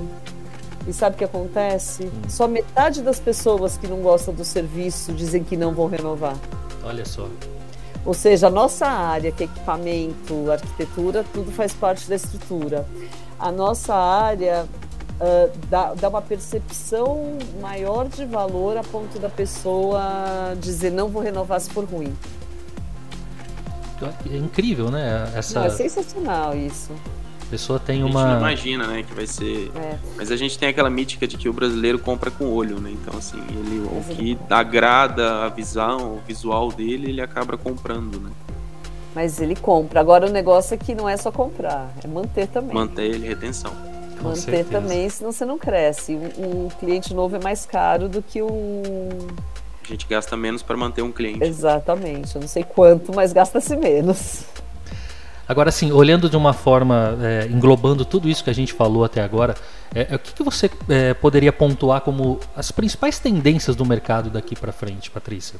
C: E sabe o que acontece? Só metade das pessoas que não gostam do serviço dizem que não vão renovar.
A: Olha só.
C: Ou seja, a nossa área, que é equipamento, arquitetura, tudo faz parte da estrutura. A nossa área uh, dá, dá uma percepção maior de valor a ponto da pessoa dizer não vou renovar se for ruim.
A: É incrível, né? Essa...
C: Não, é sensacional isso
A: pessoa tem uma. A gente
B: não imagina, né, que vai ser. É. Mas a gente tem aquela mítica de que o brasileiro compra com o olho, né? Então, assim, ele, o que agrada a visão, o visual dele, ele acaba comprando, né?
C: Mas ele compra. Agora o negócio é que não é só comprar, é manter também.
B: Manter ele, retenção.
C: Com manter certeza. também, senão você não cresce. Um, um cliente novo é mais caro do que um.
B: A gente gasta menos para manter um cliente.
C: Exatamente. Eu não sei quanto, mas gasta-se menos.
A: Agora, assim, olhando de uma forma, é, englobando tudo isso que a gente falou até agora, é, é o que, que você é, poderia pontuar como as principais tendências do mercado daqui para frente, Patrícia?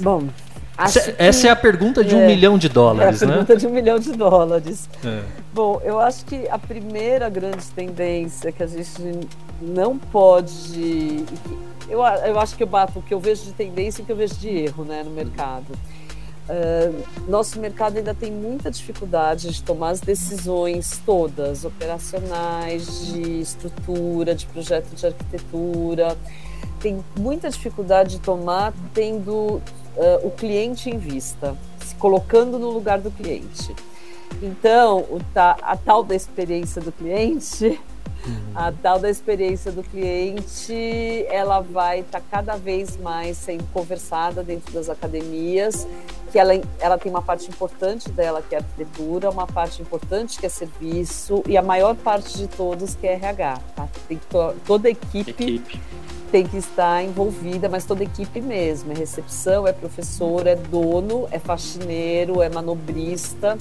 C: Bom,
A: Essa, que, essa, é a pergunta de um é, milhão de dólares,
C: é a
A: né?
C: pergunta de um milhão de dólares. É. Bom, eu acho que a primeira grande tendência que a gente não pode. Eu, eu acho que eu bato o que eu vejo de tendência e o que eu vejo de erro né, no mercado. Uh, nosso mercado ainda tem muita dificuldade de tomar as decisões todas, operacionais, de estrutura, de projeto de arquitetura. Tem muita dificuldade de tomar tendo uh, o cliente em vista, se colocando no lugar do cliente. Então, o, a tal da experiência do cliente a tal da experiência do cliente, ela vai estar tá cada vez mais sendo conversada dentro das academias, que ela, ela tem uma parte importante dela que é arquitetura, uma parte importante que é serviço e a maior parte de todos que é RH. Tá? Tem to, toda a equipe, equipe tem que estar envolvida, mas toda a equipe mesmo. É recepção, é professor, é dono, é faxineiro, é manobrista,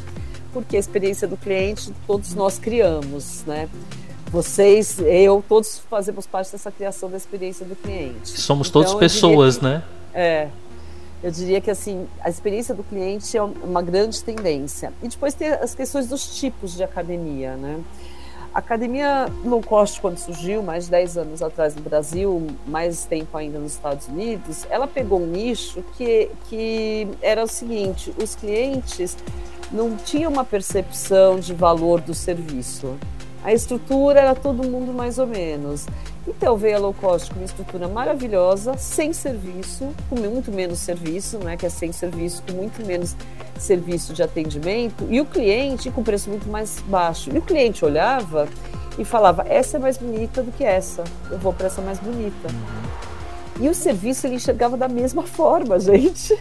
C: porque a experiência do cliente todos nós criamos, né? Vocês, eu, todos fazemos parte dessa criação da experiência do cliente.
A: Somos então, todos pessoas, que, né?
C: É. Eu diria que assim, a experiência do cliente é uma grande tendência. E depois tem as questões dos tipos de academia, né? A academia low cost, quando surgiu, mais de 10 anos atrás no Brasil, mais tempo ainda nos Estados Unidos, ela pegou um nicho que, que era o seguinte: os clientes não tinham uma percepção de valor do serviço. A estrutura era todo mundo mais ou menos. Então veio a low cost com uma estrutura maravilhosa, sem serviço, com muito menos serviço, né, que é sem serviço, com muito menos serviço de atendimento, e o cliente com preço muito mais baixo. E o cliente olhava e falava: essa é mais bonita do que essa, eu vou para essa mais bonita. Uhum. E o serviço ele enxergava da mesma forma, <laughs> gente.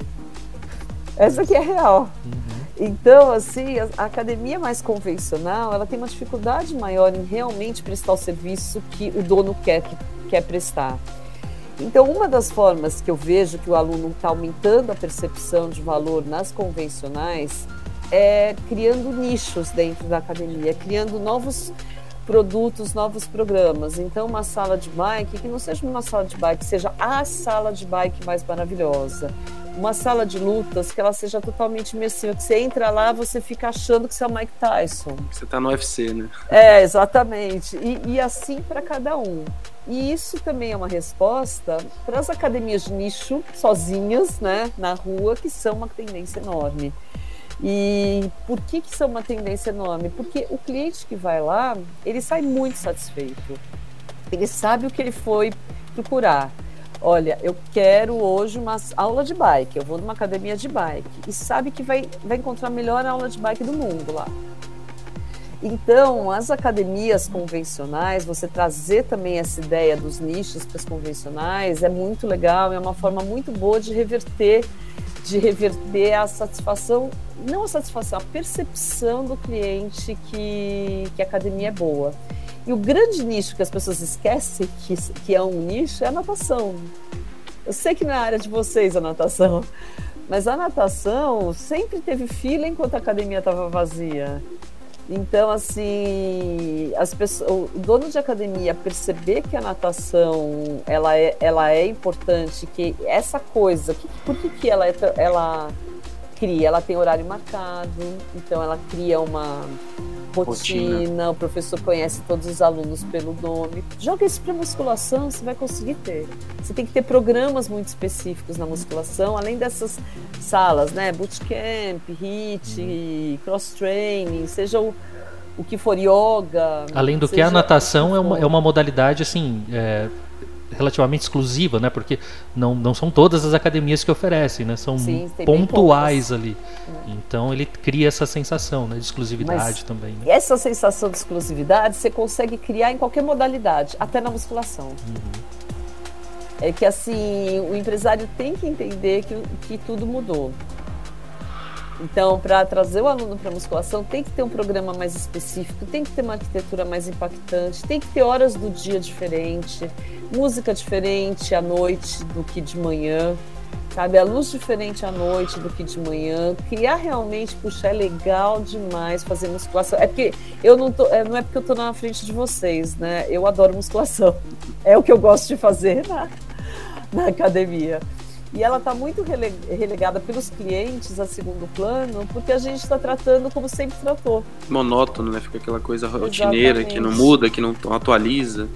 C: Essa que é real. Uhum. Então, assim, a, academia mais convencional, ela tem uma dificuldade maior em realmente prestar o serviço que o dono quer, que, quer prestar. Então, uma das formas que eu vejo que o aluno está aumentando a percepção de valor nas convencionais é criando nichos dentro da academia, criando novos produtos, novos programas. Então, uma sala de bike que não seja uma sala de bike, seja a sala de bike mais maravilhosa uma sala de lutas que ela seja totalmente imersiva, que você entra lá, você fica achando que você é o Mike Tyson.
B: Você está no UFC, né?
C: É, exatamente. E, e assim para cada um. E isso também é uma resposta para as academias de nicho, sozinhas, né, na rua, que são uma tendência enorme. E por que, que são uma tendência enorme? Porque o cliente que vai lá, ele sai muito satisfeito. Ele sabe o que ele foi procurar olha, eu quero hoje uma aula de bike, eu vou numa academia de bike e sabe que vai, vai encontrar a melhor aula de bike do mundo lá. Então, as academias convencionais, você trazer também essa ideia dos nichos para as convencionais é muito legal, é uma forma muito boa de reverter, de reverter a satisfação, não a satisfação, a percepção do cliente que, que a academia é boa. E o grande nicho que as pessoas esquecem que, que é um nicho é a natação. Eu sei que não é a área de vocês a natação, mas a natação sempre teve fila enquanto a academia estava vazia. Então, assim, as pessoas, o dono de academia perceber que a natação ela é, ela é importante, que essa coisa, que, por que, que ela, é, ela cria? Ela tem horário marcado, então ela cria uma, rotina, rotina, o professor conhece todos os alunos pelo nome. Joga isso para musculação, você vai conseguir ter. Você tem que ter programas muito específicos na musculação, além dessas salas, né? Bootcamp, HIIT, uhum. cross-training, seja o, o que for yoga.
A: Além do que a natação é uma, é uma modalidade assim. É relativamente exclusiva, né? Porque não, não são todas as academias que oferecem, né? São Sim, pontuais ali. É. Então ele cria essa sensação né, de exclusividade Mas também. Né?
C: Essa sensação de exclusividade você consegue criar em qualquer modalidade, até na musculação. Uhum. É que assim, o empresário tem que entender que, que tudo mudou. Então, para trazer o aluno para musculação, tem que ter um programa mais específico, tem que ter uma arquitetura mais impactante, tem que ter horas do dia diferente, música diferente à noite do que de manhã, sabe? A luz diferente à noite do que de manhã. Criar realmente, puxa, é legal demais fazer musculação. É porque eu não tô, é, não é porque eu tô na frente de vocês, né? Eu adoro musculação. <laughs> É o que eu gosto de fazer na, na academia. E ela está muito relegada pelos clientes a segundo plano, porque a gente está tratando como sempre tratou.
B: Monótono, né? Fica aquela coisa rotineira Exatamente. que não muda, que não atualiza.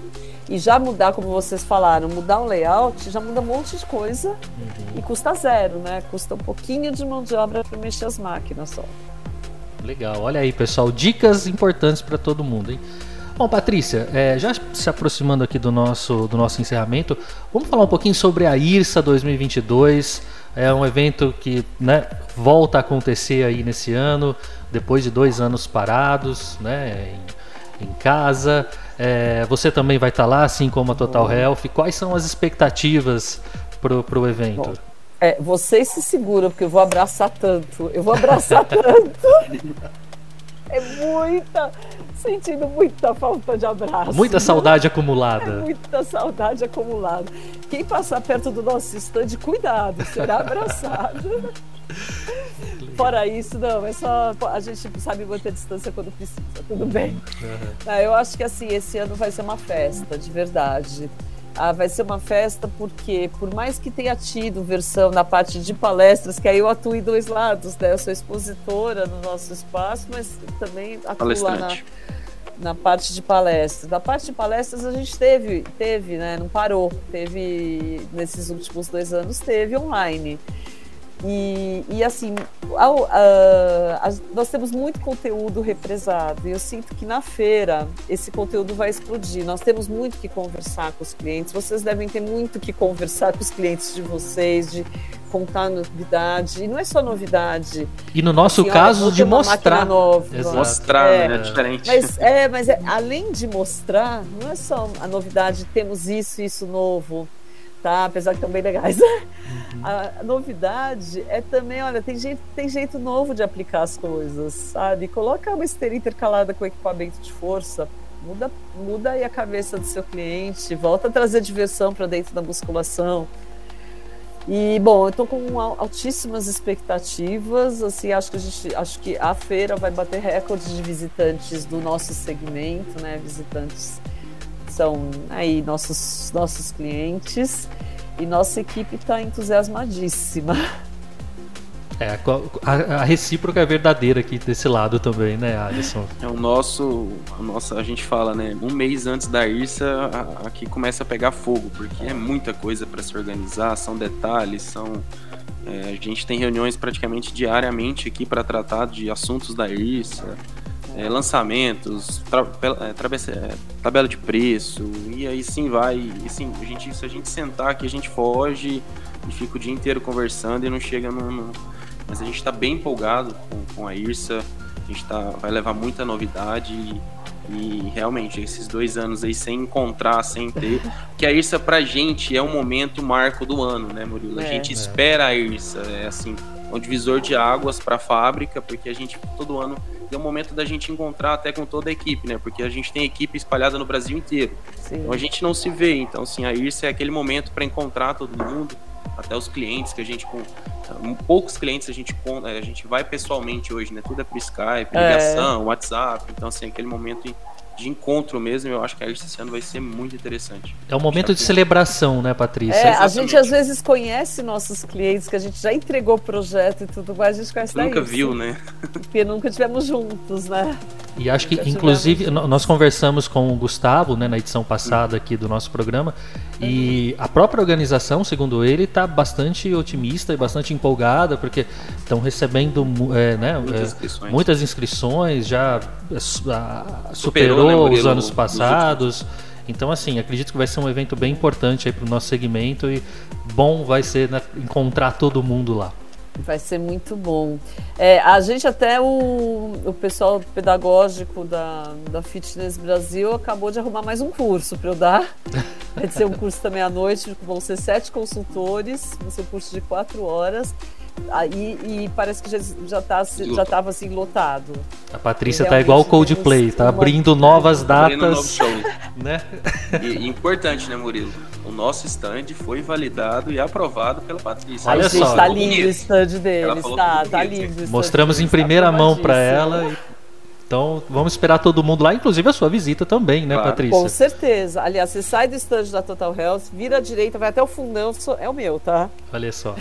C: E já mudar, como vocês falaram, mudar o layout já muda um monte de coisa uhum. e custa zero, né? Custa um pouquinho de mão de obra para mexer as máquinas só.
A: Legal, olha aí pessoal, dicas importantes para todo mundo, hein? Bom, Patrícia, é, já se aproximando aqui do nosso, do nosso encerramento, vamos falar um pouquinho sobre a IRSA 2022. É um evento que né, volta a acontecer aí nesse ano, depois de dois anos parados, né, em, em casa. É, você também vai estar lá, assim como a Total Health. Quais são as expectativas para o evento? Bom,
C: é, vocês se seguram, porque eu vou abraçar tanto. Eu vou abraçar <laughs> tanto. É muita. Sentindo muita falta de abraço.
A: Muita saudade <laughs> acumulada.
C: Muita saudade acumulada. Quem passar perto do nosso estande, cuidado, será abraçado. <laughs> <laughs> Fora isso, não, é só. A gente sabe manter distância quando precisa, tudo bem. Uhum. Eu acho que assim, esse ano vai ser uma festa, de verdade. Ah, vai ser uma festa porque, por mais que tenha tido versão na parte de palestras, que aí eu atuo em dois lados, né? Eu sou expositora no nosso espaço, mas também atuo lá na, na parte de palestras. Na parte de palestras a gente teve, teve, né? Não parou. Teve, nesses últimos dois anos, teve online. E, e assim, a, a, a, nós temos muito conteúdo represado e eu sinto que na feira esse conteúdo vai explodir. Nós temos muito que conversar com os clientes, vocês devem ter muito que conversar com os clientes de vocês, de contar novidade. E não é só novidade.
A: E no nosso assim, caso, olha, de mostrar.
B: Nova. Mostrar, é, né? É diferente.
C: Mas, é, mas é, além de mostrar, não é só a novidade, temos isso, isso novo tá? Apesar que estão bem legais. Uhum. <laughs> A novidade é também, olha, tem jeito, tem jeito novo de aplicar as coisas, sabe? Coloca uma esteira intercalada com equipamento de força, muda, muda aí a cabeça do seu cliente, volta a trazer diversão para dentro da musculação. E bom, eu estou com altíssimas expectativas. Assim, acho que a gente, acho que a feira vai bater recordes de visitantes do nosso segmento, né? Visitantes são aí nossos, nossos clientes e nossa equipe está entusiasmadíssima.
A: É, a, a, recíproca é verdadeira aqui desse lado também, né, Alisson?
B: É o nosso, a nossa, a gente fala, né, um mês antes da IRSA, aqui começa a pegar fogo, porque é muita coisa para se organizar, são detalhes, são é, a gente tem reuniões praticamente diariamente aqui para tratar de assuntos da IRSA, é, lançamentos, tra, é, é, tabela de preço, e aí sim vai. E sim, a gente, se a gente sentar aqui, a gente foge e fica o dia inteiro conversando e não chega no. no... Mas a gente está bem empolgado com, com, a IRSA, a gente tá, vai levar muita novidade e, e, realmente esses dois anos aí sem encontrar, sem ter. <laughs> que a IRSA pra gente é um momento marco do ano, né, Murilo? A é, gente espera a IRSA, é assim, um divisor de águas para a fábrica, porque a gente todo ano é o momento da gente encontrar até com toda a equipe, né? Porque a gente tem equipe espalhada no Brasil inteiro. Sim. Então a gente não se vê. Então, assim, a IRSA é aquele momento para encontrar todo mundo, até os clientes que a gente com poucos clientes a gente a gente vai pessoalmente hoje, né? Tudo é por Skype, é. ligação, é. WhatsApp. Então, assim, aquele momento de encontro mesmo, eu acho que a IRSA esse ano vai ser muito interessante.
A: É um momento de celebração, né, Patrícia?
C: É, a gente às vezes conhece nossos clientes, que a gente já entregou o projeto e tudo mais, a gente conhece
B: Nunca viu, né?
C: Porque nunca tivemos juntos, né?
A: E acho que, inclusive, nós conversamos com o Gustavo, né, na edição passada aqui do nosso programa, e a própria organização, segundo ele, está bastante otimista e bastante empolgada, porque estão recebendo é, né, muitas, é, inscrições. muitas inscrições, já é, superou, superou né, os anos passados. Então, assim, acredito que vai ser um evento bem importante para o nosso segmento e bom vai ser né, encontrar todo mundo lá.
C: Vai ser muito bom. É, a gente até, o, o pessoal pedagógico da, da Fitness Brasil acabou de arrumar mais um curso para eu dar. Vai ser um curso também à noite, vão ser sete consultores, vai ser um curso de quatro horas. Aí, e parece que já, já, tá, já tava assim lotado.
A: A Patrícia tá igual o Coldplay, tá abrindo novas datas. Abrindo <laughs>
B: né? E, importante, né, Murilo? O nosso stand foi validado e aprovado pela Patrícia.
C: Olha gente, só. Tá lindo o stand deles, tá, tá lindo.
A: Mostramos em primeira mão para ela e Então vamos esperar todo mundo lá, inclusive a sua visita também, né, claro. Patrícia?
C: Com certeza. Aliás, você sai do estande da Total Health, vira à direita, vai até o fundão, é o meu, tá?
A: Olha só.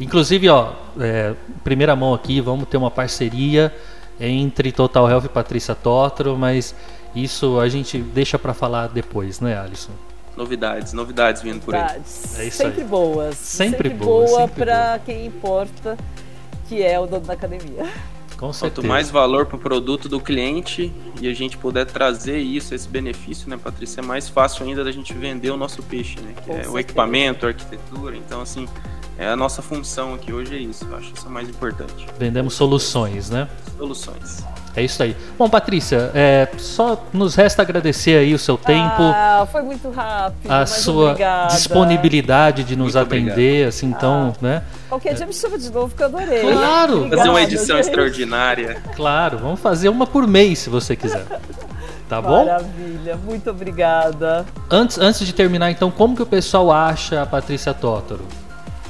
A: Inclusive, ó, é, primeira mão aqui, vamos ter uma parceria entre Total Health e Patrícia Tótaro, mas isso a gente deixa para falar depois, né, Alisson?
B: Novidades, novidades vindo por aí.
C: É isso sempre aí. boas.
A: Sempre,
C: sempre
A: boa.
C: Boa para quem importa, que é o dono da academia.
B: Com certeza. Quanto mais valor para o produto do cliente e a gente puder trazer isso, esse benefício, né, Patrícia, é mais fácil ainda da gente vender o nosso peixe, né? Que Com é certeza. o equipamento, a arquitetura. Então, assim, é a nossa função aqui hoje é isso. Eu acho isso mais importante.
A: Vendemos soluções, né?
B: Soluções.
A: É isso aí. Bom, Patrícia, é, só nos resta agradecer aí o seu tempo.
C: Ah, foi muito rápido.
A: A sua
C: obrigada.
A: disponibilidade de nos muito atender, obrigado. assim, então,
C: ah,
A: né?
C: Qualquer dia me chama de novo que eu adorei.
A: Claro!
B: Obrigada, fazer uma edição gente. extraordinária.
A: Claro, vamos fazer uma por mês se você quiser. Tá bom?
C: Maravilha, muito obrigada.
A: Antes, antes de terminar, então, como que o pessoal acha a Patrícia Tótaro?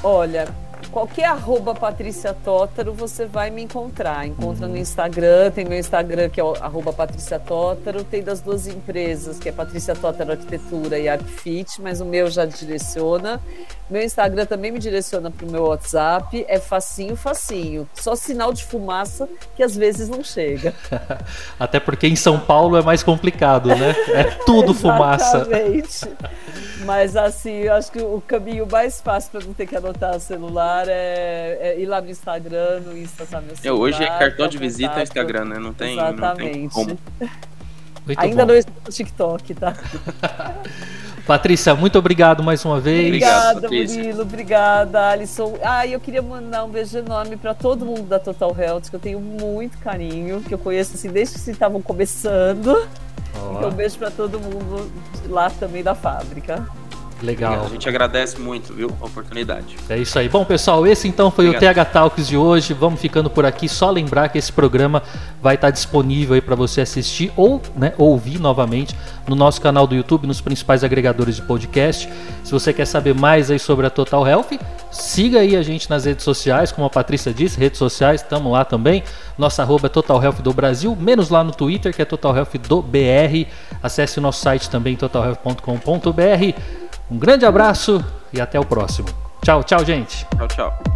C: Olha, qualquer arroba Patrícia Tótaro, você vai me encontrar. Encontra uhum. no Instagram, tem meu Instagram que é arroba Patrícia Tótaro, tem das duas empresas, que é Patrícia Tótaro Arquitetura e Artfit, mas o meu já direciona. Meu Instagram também me direciona para o meu WhatsApp, é facinho, facinho. Só sinal de fumaça que às vezes não chega. <laughs>
A: Até porque em São Paulo é mais complicado, né? É tudo <laughs> fumaça.
C: Exatamente. <laughs> Mas assim, eu acho que o caminho mais fácil para não ter que anotar o celular é, é, ir lá no Instagram, no Insta, sabe?
B: É, hoje é cartão de visita no Instagram, né? Não tem, Exatamente. Não tem como.
C: Ainda bom. não estou no TikTok, tá? <laughs>
A: Patrícia, muito obrigado mais uma vez.
C: Obrigada, Murilo. Obrigada, Alisson. Ah, eu queria mandar um beijo enorme para todo mundo da Total Health, que eu tenho muito carinho, que eu conheço assim desde que vocês estavam começando. Então, um beijo para todo mundo lá também da fábrica.
A: Legal.
B: A gente agradece muito, viu, a oportunidade.
A: É isso aí. Bom, pessoal, esse então foi Obrigado. o TH Talks de hoje. Vamos ficando por aqui. Só lembrar que esse programa vai estar disponível aí para você assistir ou né, ouvir novamente no nosso canal do YouTube, nos principais agregadores de podcast. Se você quer saber mais aí sobre a Total Health, siga aí a gente nas redes sociais, como a Patrícia disse, redes sociais, estamos lá também. Nossa arroba é Total Health do Brasil, menos lá no Twitter, que é Total Health do BR. Acesse o nosso site também, totalhealth.com.br. Um grande abraço e até o próximo. Tchau, tchau, gente.
B: Tchau, tchau.